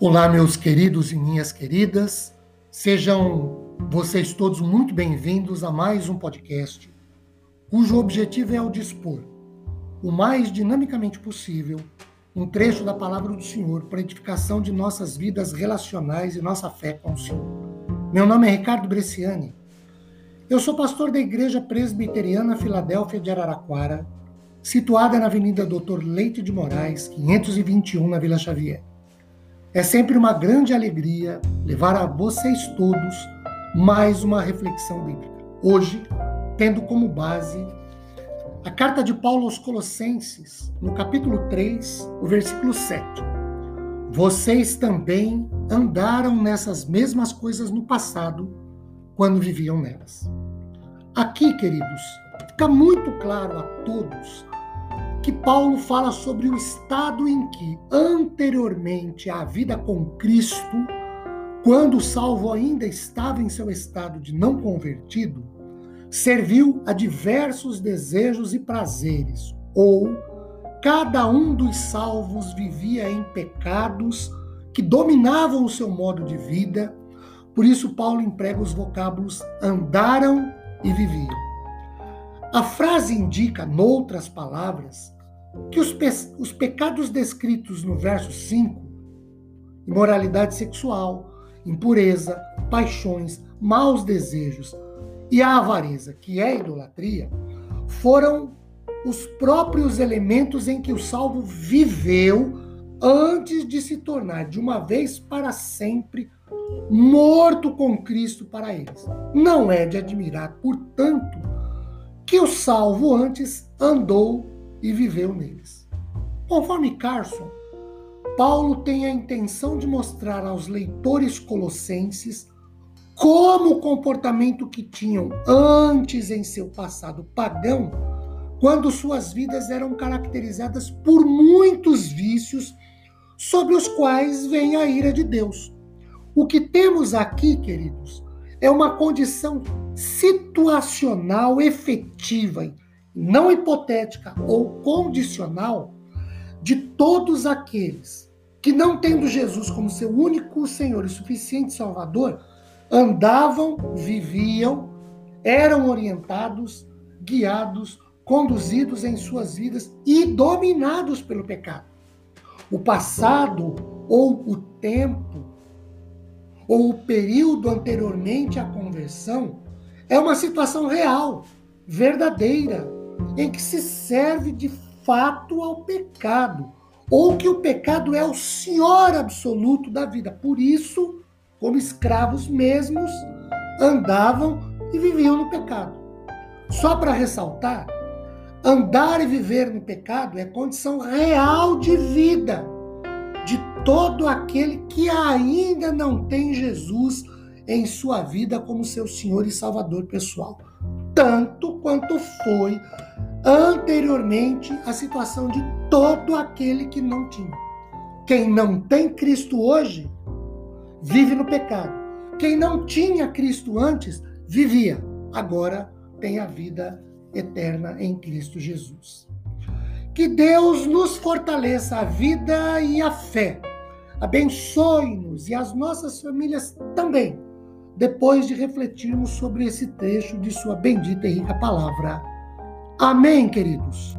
Olá, meus queridos e minhas queridas, sejam vocês todos muito bem-vindos a mais um podcast, cujo objetivo é o dispor, o mais dinamicamente possível, um trecho da palavra do Senhor para edificação de nossas vidas relacionais e nossa fé com o Senhor. Meu nome é Ricardo Bresciani, eu sou pastor da Igreja Presbiteriana Filadélfia de Araraquara, situada na Avenida Doutor Leite de Moraes, 521, na Vila Xavier. É sempre uma grande alegria levar a vocês todos mais uma reflexão bíblica. Hoje, tendo como base a carta de Paulo aos Colossenses, no capítulo 3, o versículo 7. Vocês também andaram nessas mesmas coisas no passado, quando viviam nelas. Aqui, queridos, fica muito claro a todos que Paulo fala sobre o estado em que, anteriormente à vida com Cristo, quando o salvo ainda estava em seu estado de não convertido, serviu a diversos desejos e prazeres, ou cada um dos salvos vivia em pecados que dominavam o seu modo de vida. Por isso, Paulo emprega os vocábulos andaram e viviam. A frase indica, noutras palavras, que os, pe os pecados descritos no verso 5, imoralidade sexual, impureza, paixões, maus desejos e a avareza, que é idolatria, foram os próprios elementos em que o salvo viveu antes de se tornar de uma vez para sempre morto com Cristo para eles. Não é de admirar, portanto, que o salvo antes andou e viveu neles. Conforme Carson, Paulo tem a intenção de mostrar aos leitores colossenses como o comportamento que tinham antes em seu passado pagão, quando suas vidas eram caracterizadas por muitos vícios sobre os quais vem a ira de Deus. O que temos aqui, queridos, é uma condição situacional efetiva não hipotética ou condicional de todos aqueles que, não tendo Jesus como seu único Senhor e suficiente Salvador, andavam, viviam, eram orientados, guiados, conduzidos em suas vidas e dominados pelo pecado. O passado ou o tempo ou o período anteriormente à conversão é uma situação real, verdadeira, em que se serve de fato ao pecado, ou que o pecado é o senhor absoluto da vida. Por isso, como escravos mesmos, andavam e viviam no pecado. Só para ressaltar, andar e viver no pecado é condição real de vida de todo aquele que ainda não tem Jesus em sua vida como seu Senhor e Salvador pessoal tanto quanto foi anteriormente a situação de todo aquele que não tinha. Quem não tem Cristo hoje vive no pecado. Quem não tinha Cristo antes vivia, agora tem a vida eterna em Cristo Jesus. Que Deus nos fortaleça a vida e a fé. Abençoe-nos e as nossas famílias também depois de refletirmos sobre esse trecho de Sua bendita e rica palavra. Amém, queridos?